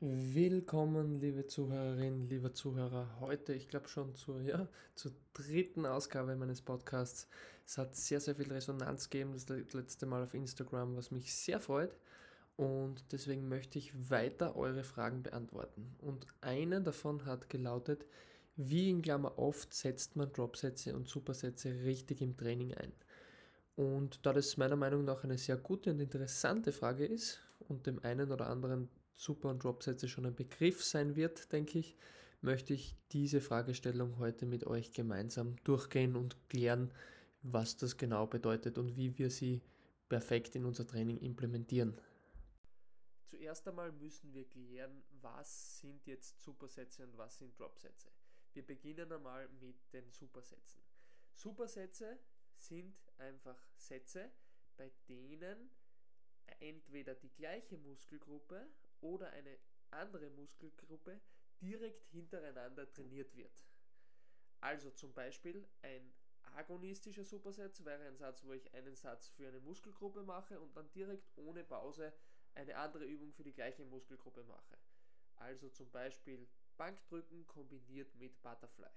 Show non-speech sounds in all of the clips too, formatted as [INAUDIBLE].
Willkommen, liebe Zuhörerinnen, lieber Zuhörer. Heute, ich glaube schon zur, ja, zur dritten Ausgabe meines Podcasts. Es hat sehr, sehr viel Resonanz gegeben, das letzte Mal auf Instagram, was mich sehr freut. Und deswegen möchte ich weiter eure Fragen beantworten. Und eine davon hat gelautet, wie in Klammer oft setzt man Dropsätze und Supersätze richtig im Training ein? Und da das meiner Meinung nach eine sehr gute und interessante Frage ist und dem einen oder anderen Super- und Dropsätze schon ein Begriff sein wird, denke ich, möchte ich diese Fragestellung heute mit euch gemeinsam durchgehen und klären, was das genau bedeutet und wie wir sie perfekt in unser Training implementieren. Zuerst einmal müssen wir klären, was sind jetzt Supersätze und was sind Dropsätze. Wir beginnen einmal mit den Supersätzen. Supersätze sind einfach Sätze, bei denen entweder die gleiche Muskelgruppe oder eine andere Muskelgruppe direkt hintereinander trainiert wird. Also zum Beispiel ein agonistischer Supersatz wäre ein Satz, wo ich einen Satz für eine Muskelgruppe mache und dann direkt ohne Pause eine andere Übung für die gleiche Muskelgruppe mache. Also zum Beispiel Bankdrücken kombiniert mit Butterfly.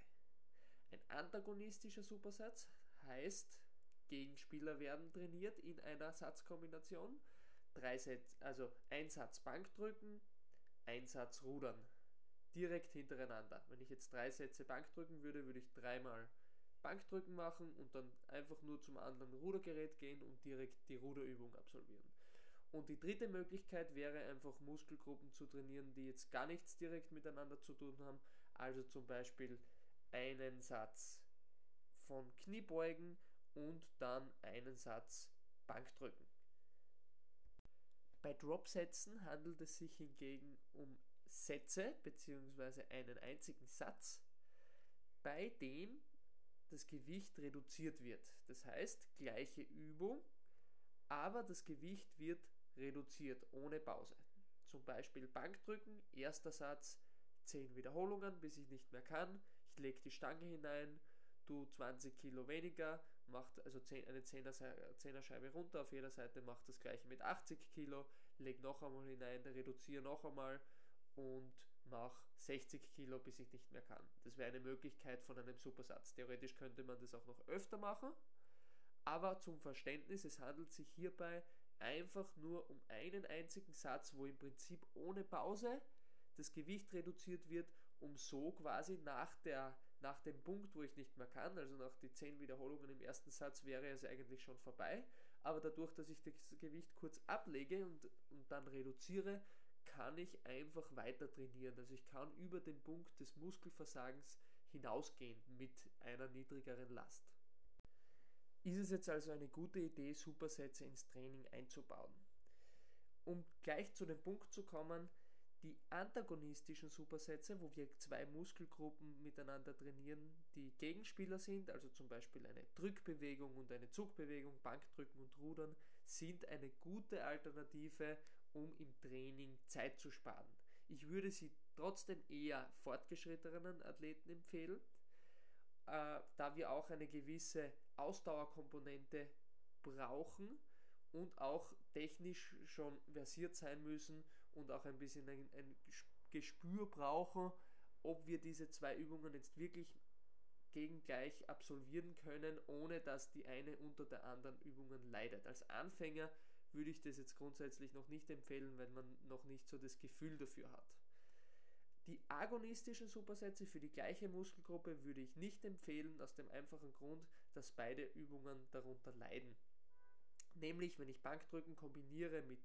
Ein antagonistischer Supersatz heißt, Gegenspieler werden trainiert in einer Satzkombination drei Sätze, also ein Satz Bankdrücken, ein Satz Rudern. Direkt hintereinander. Wenn ich jetzt drei Sätze Bankdrücken würde, würde ich dreimal Bankdrücken machen und dann einfach nur zum anderen Rudergerät gehen und direkt die Ruderübung absolvieren. Und die dritte Möglichkeit wäre einfach Muskelgruppen zu trainieren, die jetzt gar nichts direkt miteinander zu tun haben. Also zum Beispiel einen Satz von Kniebeugen und dann einen Satz Bankdrücken. Bei Drop-Sätzen handelt es sich hingegen um Sätze bzw. einen einzigen Satz, bei dem das Gewicht reduziert wird. Das heißt, gleiche Übung, aber das Gewicht wird reduziert ohne Pause. Zum Beispiel Bankdrücken, erster Satz 10 Wiederholungen, bis ich nicht mehr kann. Ich lege die Stange hinein, du 20 Kilo weniger, macht also eine 10er, Scheibe runter, auf jeder Seite macht das gleiche mit 80 Kilo, leg noch einmal hinein, reduziere noch einmal und mach 60 Kilo, bis ich nicht mehr kann. Das wäre eine Möglichkeit von einem Supersatz. Theoretisch könnte man das auch noch öfter machen, aber zum Verständnis, es handelt sich hierbei einfach nur um einen einzigen Satz, wo im Prinzip ohne Pause das Gewicht reduziert wird, um so quasi nach der nach dem Punkt, wo ich nicht mehr kann, also nach die 10 Wiederholungen im ersten Satz, wäre es eigentlich schon vorbei. Aber dadurch, dass ich das Gewicht kurz ablege und, und dann reduziere, kann ich einfach weiter trainieren. Also ich kann über den Punkt des Muskelversagens hinausgehen mit einer niedrigeren Last. Ist es jetzt also eine gute Idee, Supersätze ins Training einzubauen? Um gleich zu dem Punkt zu kommen, die antagonistischen Supersätze, wo wir zwei Muskelgruppen miteinander trainieren, die Gegenspieler sind, also zum Beispiel eine Drückbewegung und eine Zugbewegung, Bankdrücken und Rudern, sind eine gute Alternative, um im Training Zeit zu sparen. Ich würde sie trotzdem eher fortgeschrittenen Athleten empfehlen, äh, da wir auch eine gewisse Ausdauerkomponente brauchen und auch technisch schon versiert sein müssen und auch ein bisschen ein, ein Gespür brauchen, ob wir diese zwei Übungen jetzt wirklich gegengleich absolvieren können, ohne dass die eine unter der anderen Übungen leidet. Als Anfänger würde ich das jetzt grundsätzlich noch nicht empfehlen, wenn man noch nicht so das Gefühl dafür hat. Die agonistischen Supersätze für die gleiche Muskelgruppe würde ich nicht empfehlen, aus dem einfachen Grund, dass beide Übungen darunter leiden. Nämlich, wenn ich Bankdrücken kombiniere mit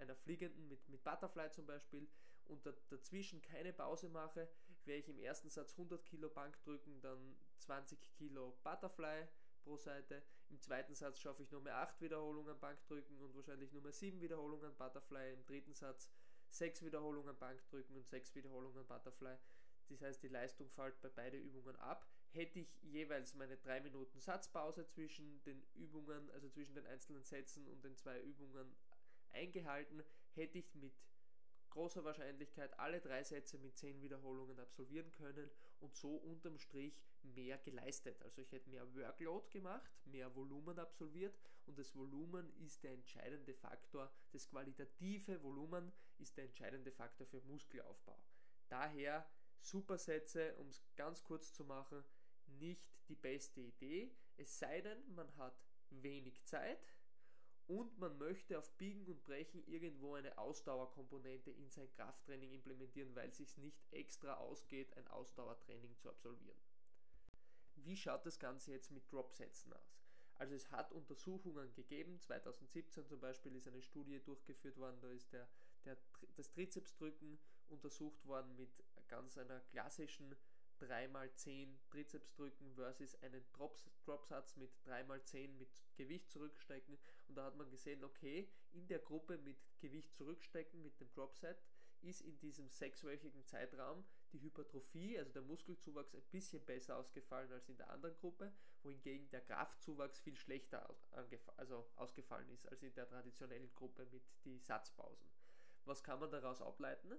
einer fliegenden, mit, mit Butterfly zum Beispiel, und da, dazwischen keine Pause mache, werde ich im ersten Satz 100 Kilo Bankdrücken, dann 20 Kilo Butterfly pro Seite. Im zweiten Satz schaffe ich nur mehr 8 Wiederholungen Bankdrücken und wahrscheinlich nur mehr 7 Wiederholungen Butterfly. Im dritten Satz 6 Wiederholungen Bankdrücken und 6 Wiederholungen Butterfly. Das heißt, die Leistung fällt bei beiden Übungen ab. Hätte ich jeweils meine 3 Minuten Satzpause zwischen den Übungen, also zwischen den einzelnen Sätzen und den zwei Übungen eingehalten, hätte ich mit großer Wahrscheinlichkeit alle drei Sätze mit 10 Wiederholungen absolvieren können und so unterm Strich mehr geleistet. Also ich hätte mehr Workload gemacht, mehr Volumen absolviert und das Volumen ist der entscheidende Faktor. Das qualitative Volumen ist der entscheidende Faktor für Muskelaufbau. Daher Supersätze, um es ganz kurz zu machen, nicht die beste Idee, es sei denn, man hat wenig Zeit und man möchte auf Biegen und Brechen irgendwo eine Ausdauerkomponente in sein Krafttraining implementieren, weil es sich nicht extra ausgeht, ein Ausdauertraining zu absolvieren. Wie schaut das Ganze jetzt mit Dropsätzen aus? Also es hat Untersuchungen gegeben, 2017 zum Beispiel ist eine Studie durchgeführt worden, da ist der, der, das Trizepsdrücken untersucht worden mit ganz einer klassischen 3x10 Trizepsdrücken versus einen Drops, Dropsatz mit 3x10 mit Gewicht zurückstecken und da hat man gesehen, okay, in der Gruppe mit Gewicht zurückstecken mit dem Dropset ist in diesem sechswöchigen Zeitraum die Hypertrophie, also der Muskelzuwachs, ein bisschen besser ausgefallen als in der anderen Gruppe, wohingegen der Kraftzuwachs viel schlechter also ausgefallen ist als in der traditionellen Gruppe mit die Satzpausen. Was kann man daraus ableiten?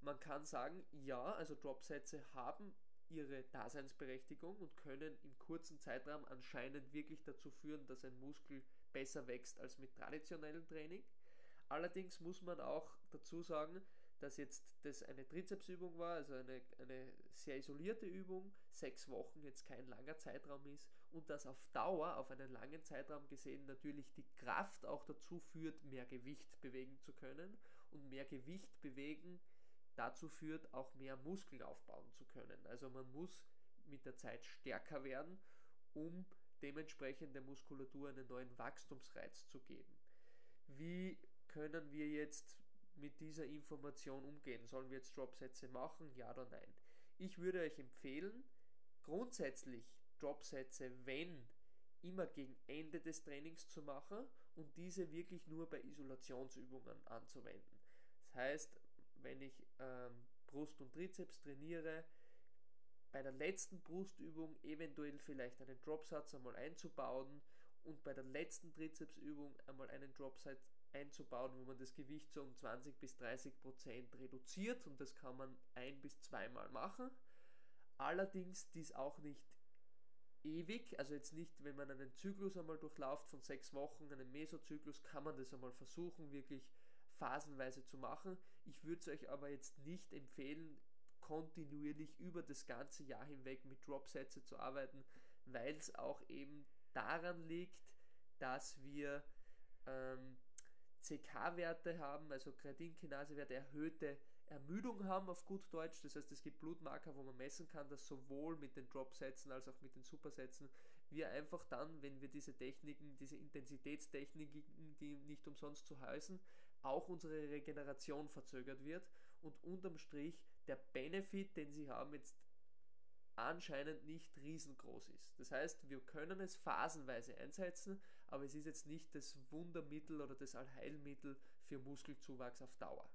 Man kann sagen, ja, also Dropsätze haben ihre Daseinsberechtigung und können im kurzen Zeitraum anscheinend wirklich dazu führen, dass ein Muskel besser wächst als mit traditionellem Training. Allerdings muss man auch dazu sagen, dass jetzt das eine Trizepsübung war, also eine, eine sehr isolierte Übung, sechs Wochen jetzt kein langer Zeitraum ist und dass auf Dauer, auf einen langen Zeitraum gesehen, natürlich die Kraft auch dazu führt, mehr Gewicht bewegen zu können und mehr Gewicht bewegen dazu führt, auch mehr Muskeln aufbauen zu können. Also man muss mit der Zeit stärker werden, um dementsprechend der Muskulatur einen neuen Wachstumsreiz zu geben. Wie können wir jetzt mit dieser Information umgehen? Sollen wir jetzt Dropsätze machen? Ja oder nein? Ich würde euch empfehlen, grundsätzlich Dropsätze, wenn immer gegen Ende des Trainings zu machen und diese wirklich nur bei Isolationsübungen anzuwenden. Das heißt, wenn ich ähm, Brust und Trizeps trainiere, bei der letzten Brustübung eventuell vielleicht einen Dropsatz einmal einzubauen und bei der letzten Trizepsübung einmal einen Dropsatz einzubauen, wo man das Gewicht so um 20 bis 30 Prozent reduziert und das kann man ein bis zweimal machen. Allerdings dies auch nicht ewig, also jetzt nicht, wenn man einen Zyklus einmal durchlauft von sechs Wochen, einen Mesozyklus, kann man das einmal versuchen, wirklich phasenweise zu machen. Ich würde es euch aber jetzt nicht empfehlen, kontinuierlich über das ganze Jahr hinweg mit Dropsätze zu arbeiten, weil es auch eben daran liegt, dass wir ähm, CK-Werte haben, also Kreatinkinase-Werte, erhöhte Ermüdung haben auf gut Deutsch. Das heißt, es gibt Blutmarker, wo man messen kann, dass sowohl mit den Dropsätzen als auch mit den Supersätzen wir einfach dann, wenn wir diese Techniken, diese Intensitätstechniken, die nicht umsonst zu heißen, auch unsere Regeneration verzögert wird und unterm Strich der Benefit, den sie haben, jetzt anscheinend nicht riesengroß ist. Das heißt, wir können es phasenweise einsetzen, aber es ist jetzt nicht das Wundermittel oder das Allheilmittel für Muskelzuwachs auf Dauer.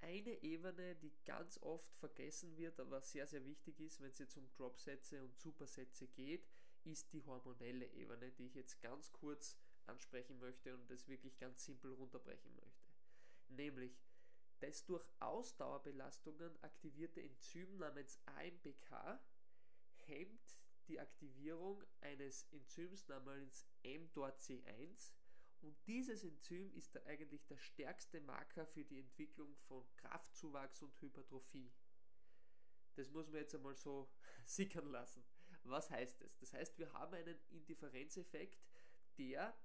Eine Ebene, die ganz oft vergessen wird, aber sehr, sehr wichtig ist, wenn es jetzt um Dropsätze und Supersätze geht, ist die hormonelle Ebene, die ich jetzt ganz kurz ansprechen möchte und das wirklich ganz simpel runterbrechen möchte. Nämlich das durch Ausdauerbelastungen aktivierte Enzym namens AMPK hemmt die Aktivierung eines Enzyms namens mDORC1 und dieses Enzym ist eigentlich der stärkste Marker für die Entwicklung von Kraftzuwachs und Hypertrophie. Das muss man jetzt einmal so [LAUGHS] sickern lassen. Was heißt das? Das heißt, wir haben einen Indifferenzeffekt, der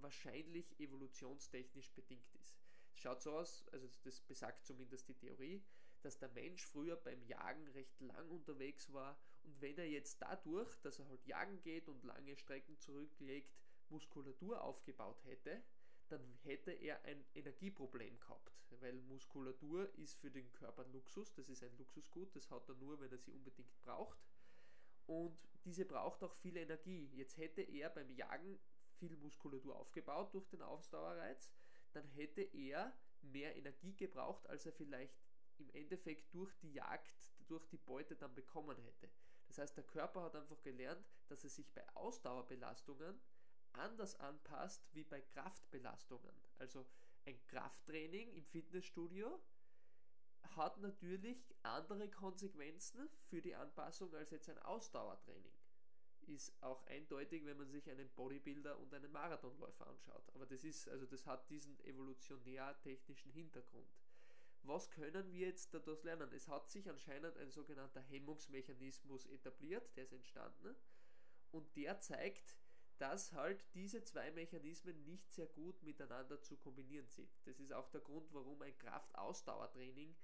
wahrscheinlich evolutionstechnisch bedingt ist. Es schaut so aus, also das besagt zumindest die Theorie, dass der Mensch früher beim Jagen recht lang unterwegs war und wenn er jetzt dadurch, dass er halt jagen geht und lange Strecken zurücklegt, Muskulatur aufgebaut hätte, dann hätte er ein Energieproblem gehabt, weil Muskulatur ist für den Körper Luxus, das ist ein Luxusgut, das hat er nur, wenn er sie unbedingt braucht und diese braucht auch viel Energie. Jetzt hätte er beim Jagen viel Muskulatur aufgebaut durch den Ausdauerreiz, dann hätte er mehr Energie gebraucht, als er vielleicht im Endeffekt durch die Jagd, durch die Beute dann bekommen hätte. Das heißt, der Körper hat einfach gelernt, dass er sich bei Ausdauerbelastungen anders anpasst wie bei Kraftbelastungen. Also ein Krafttraining im Fitnessstudio hat natürlich andere Konsequenzen für die Anpassung als jetzt ein Ausdauertraining ist auch eindeutig, wenn man sich einen Bodybuilder und einen Marathonläufer anschaut. Aber das ist, also das hat diesen evolutionär-technischen Hintergrund. Was können wir jetzt daraus lernen? Es hat sich anscheinend ein sogenannter Hemmungsmechanismus etabliert, der ist entstanden und der zeigt, dass halt diese zwei Mechanismen nicht sehr gut miteinander zu kombinieren sind. Das ist auch der Grund, warum ein Kraftausdauertraining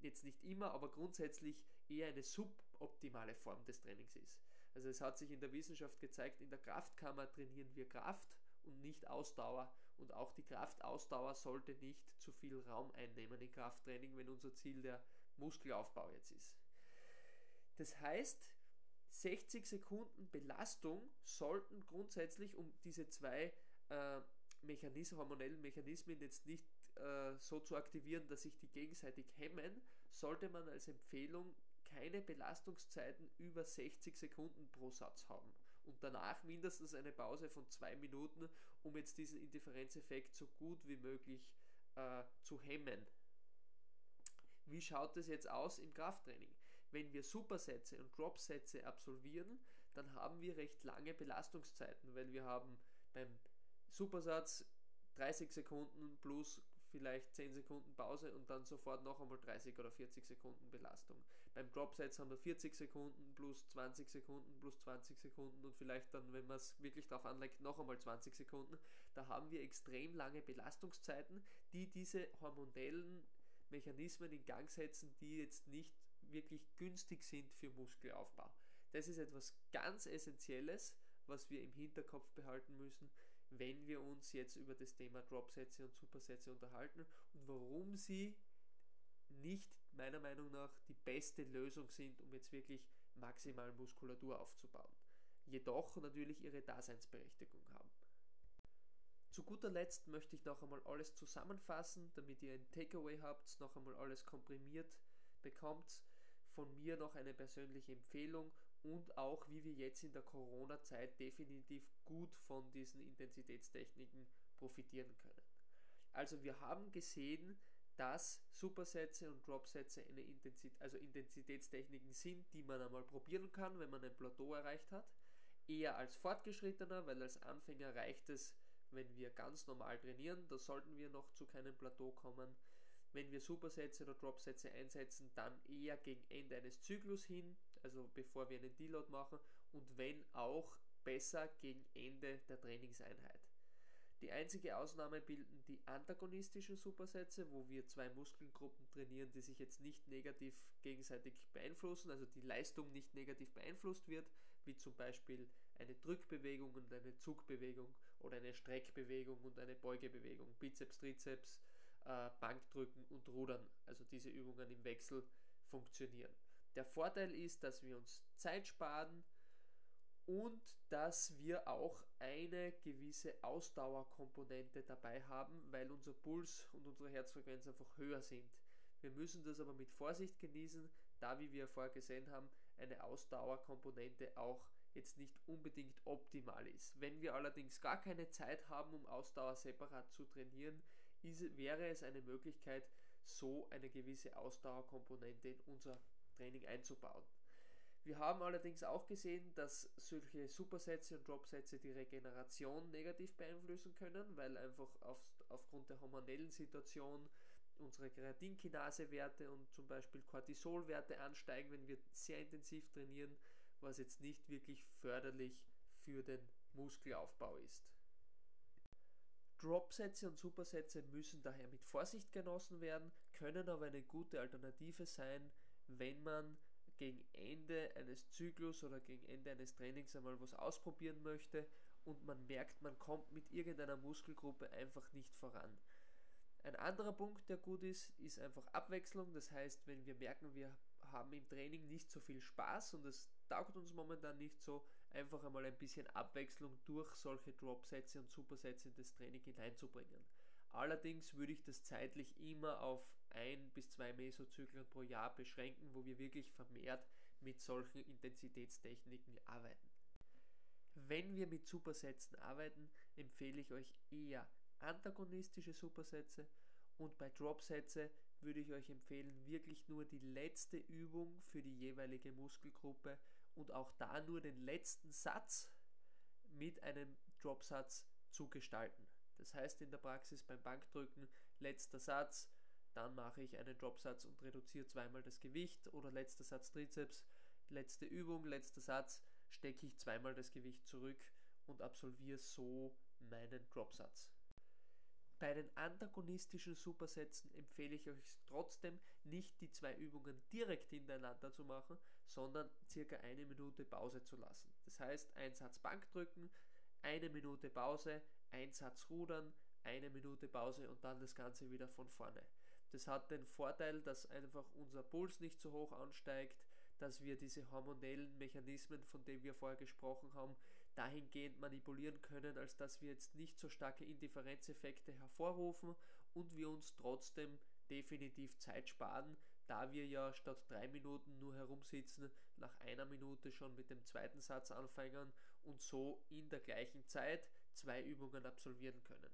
jetzt nicht immer, aber grundsätzlich eher eine suboptimale Form des Trainings ist. Also es hat sich in der Wissenschaft gezeigt, in der Kraftkammer trainieren wir Kraft und nicht Ausdauer und auch die Kraftausdauer sollte nicht zu viel Raum einnehmen im Krafttraining, wenn unser Ziel der Muskelaufbau jetzt ist. Das heißt, 60 Sekunden Belastung sollten grundsätzlich, um diese zwei äh, Mechanismen, hormonellen Mechanismen jetzt nicht äh, so zu aktivieren, dass sich die gegenseitig hemmen, sollte man als Empfehlung keine Belastungszeiten über 60 Sekunden pro Satz haben. Und danach mindestens eine Pause von zwei Minuten, um jetzt diesen Indifferenzeffekt so gut wie möglich äh, zu hemmen. Wie schaut es jetzt aus im Krafttraining? Wenn wir Supersätze und Dropsätze absolvieren, dann haben wir recht lange Belastungszeiten, weil wir haben beim Supersatz 30 Sekunden plus vielleicht 10 Sekunden Pause und dann sofort noch einmal 30 oder 40 Sekunden Belastung. Beim Dropsets haben wir 40 Sekunden plus 20 Sekunden plus 20 Sekunden und vielleicht dann, wenn man es wirklich darauf anlegt, noch einmal 20 Sekunden. Da haben wir extrem lange Belastungszeiten, die diese hormonellen Mechanismen in Gang setzen, die jetzt nicht wirklich günstig sind für Muskelaufbau. Das ist etwas ganz Essentielles, was wir im Hinterkopf behalten müssen, wenn wir uns jetzt über das Thema Dropsätze und Supersätze unterhalten und warum sie nicht meiner Meinung nach die beste Lösung sind, um jetzt wirklich maximal Muskulatur aufzubauen. Jedoch natürlich ihre Daseinsberechtigung haben. Zu guter Letzt möchte ich noch einmal alles zusammenfassen, damit ihr ein Takeaway habt, noch einmal alles komprimiert bekommt. Von mir noch eine persönliche Empfehlung und auch wie wir jetzt in der Corona-Zeit definitiv gut von diesen Intensitätstechniken profitieren können. Also wir haben gesehen, dass Supersätze und Dropsätze eine Intensität, also Intensitätstechniken sind, die man einmal probieren kann, wenn man ein Plateau erreicht hat. Eher als Fortgeschrittener, weil als Anfänger reicht es, wenn wir ganz normal trainieren, da sollten wir noch zu keinem Plateau kommen. Wenn wir Supersätze oder Dropsätze einsetzen, dann eher gegen Ende eines Zyklus hin, also bevor wir einen Deload machen und wenn auch besser gegen Ende der Trainingseinheit. Die einzige Ausnahme bilden die antagonistischen Supersätze, wo wir zwei Muskelgruppen trainieren, die sich jetzt nicht negativ gegenseitig beeinflussen, also die Leistung nicht negativ beeinflusst wird, wie zum Beispiel eine Drückbewegung und eine Zugbewegung oder eine Streckbewegung und eine Beugebewegung, Bizeps, Trizeps, äh, Bankdrücken und Rudern, also diese Übungen im Wechsel funktionieren. Der Vorteil ist, dass wir uns Zeit sparen und dass wir auch eine gewisse Ausdauerkomponente dabei haben, weil unser Puls und unsere Herzfrequenz einfach höher sind. Wir müssen das aber mit Vorsicht genießen, da wie wir vorher gesehen haben, eine Ausdauerkomponente auch jetzt nicht unbedingt optimal ist. Wenn wir allerdings gar keine Zeit haben, um Ausdauer separat zu trainieren, ist, wäre es eine Möglichkeit, so eine gewisse Ausdauerkomponente in unser Training einzubauen. Wir haben allerdings auch gesehen, dass solche Supersätze und Dropsätze die Regeneration negativ beeinflussen können, weil einfach auf, aufgrund der hormonellen Situation unsere Kreatinkinasewerte und zum Beispiel Cortisolwerte ansteigen, wenn wir sehr intensiv trainieren, was jetzt nicht wirklich förderlich für den Muskelaufbau ist. Dropsätze und Supersätze müssen daher mit Vorsicht genossen werden, können aber eine gute Alternative sein, wenn man gegen Ende eines Zyklus oder gegen Ende eines Trainings einmal was ausprobieren möchte und man merkt, man kommt mit irgendeiner Muskelgruppe einfach nicht voran. Ein anderer Punkt, der gut ist, ist einfach Abwechslung. Das heißt, wenn wir merken, wir haben im Training nicht so viel Spaß und es taugt uns momentan nicht so, einfach einmal ein bisschen Abwechslung durch solche Dropsätze und Supersätze in das Training hineinzubringen. Allerdings würde ich das zeitlich immer auf ein bis zwei Mesozyklen pro Jahr beschränken, wo wir wirklich vermehrt mit solchen Intensitätstechniken arbeiten. Wenn wir mit Supersätzen arbeiten, empfehle ich euch eher antagonistische Supersätze und bei Dropsätze würde ich euch empfehlen, wirklich nur die letzte Übung für die jeweilige Muskelgruppe und auch da nur den letzten Satz mit einem Dropsatz zu gestalten. Das heißt in der Praxis beim Bankdrücken letzter Satz, dann mache ich einen Dropsatz und reduziere zweimal das Gewicht oder letzter Satz Trizeps, letzte Übung, letzter Satz, stecke ich zweimal das Gewicht zurück und absolviere so meinen Dropsatz. Bei den antagonistischen Supersätzen empfehle ich euch trotzdem nicht die zwei Übungen direkt hintereinander zu machen, sondern circa eine Minute Pause zu lassen. Das heißt, ein Satz Bankdrücken, eine Minute Pause, ein Satz Rudern, eine Minute Pause und dann das Ganze wieder von vorne. Das hat den Vorteil, dass einfach unser Puls nicht so hoch ansteigt, dass wir diese hormonellen Mechanismen, von denen wir vorher gesprochen haben, dahingehend manipulieren können, als dass wir jetzt nicht so starke Indifferenzeffekte hervorrufen und wir uns trotzdem definitiv Zeit sparen, da wir ja statt drei Minuten nur herumsitzen, nach einer Minute schon mit dem zweiten Satz anfangen und so in der gleichen Zeit zwei Übungen absolvieren können.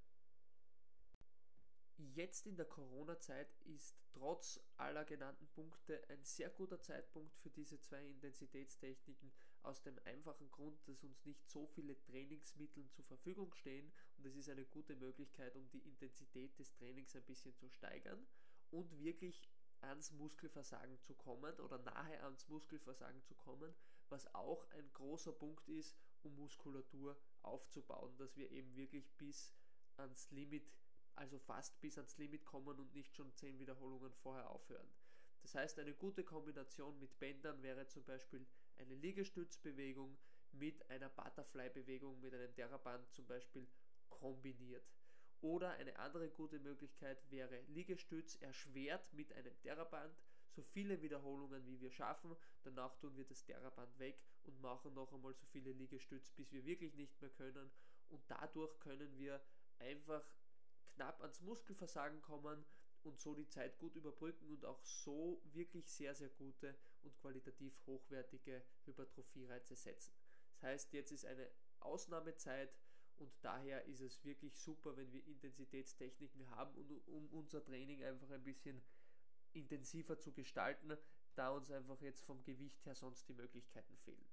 Jetzt in der Corona-Zeit ist trotz aller genannten Punkte ein sehr guter Zeitpunkt für diese zwei Intensitätstechniken aus dem einfachen Grund, dass uns nicht so viele Trainingsmittel zur Verfügung stehen. Und es ist eine gute Möglichkeit, um die Intensität des Trainings ein bisschen zu steigern und wirklich ans Muskelversagen zu kommen oder nahe ans Muskelversagen zu kommen, was auch ein großer Punkt ist, um Muskulatur aufzubauen, dass wir eben wirklich bis ans Limit also fast bis ans Limit kommen und nicht schon 10 Wiederholungen vorher aufhören. Das heißt, eine gute Kombination mit Bändern wäre zum Beispiel eine Liegestützbewegung mit einer Butterfly-Bewegung mit einem Theraband zum Beispiel kombiniert. Oder eine andere gute Möglichkeit wäre Liegestütz erschwert mit einem Theraband, so viele Wiederholungen wie wir schaffen, danach tun wir das Theraband weg und machen noch einmal so viele Liegestütz, bis wir wirklich nicht mehr können und dadurch können wir einfach knapp ans Muskelversagen kommen und so die Zeit gut überbrücken und auch so wirklich sehr, sehr gute und qualitativ hochwertige Hypertrophie-Reize setzen. Das heißt, jetzt ist eine Ausnahmezeit und daher ist es wirklich super, wenn wir Intensitätstechniken haben, um unser Training einfach ein bisschen intensiver zu gestalten, da uns einfach jetzt vom Gewicht her sonst die Möglichkeiten fehlen.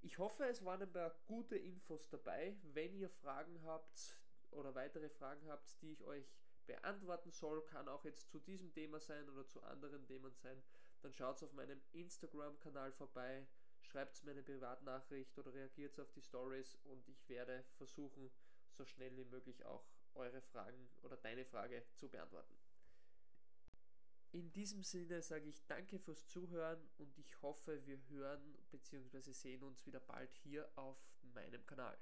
Ich hoffe, es waren ein paar gute Infos dabei. Wenn ihr Fragen habt, oder weitere Fragen habt, die ich euch beantworten soll, kann auch jetzt zu diesem Thema sein oder zu anderen Themen sein, dann schaut auf meinem Instagram-Kanal vorbei, schreibt mir eine Privatnachricht oder reagiert auf die Stories und ich werde versuchen, so schnell wie möglich auch eure Fragen oder deine Frage zu beantworten. In diesem Sinne sage ich danke fürs Zuhören und ich hoffe, wir hören bzw. sehen uns wieder bald hier auf meinem Kanal.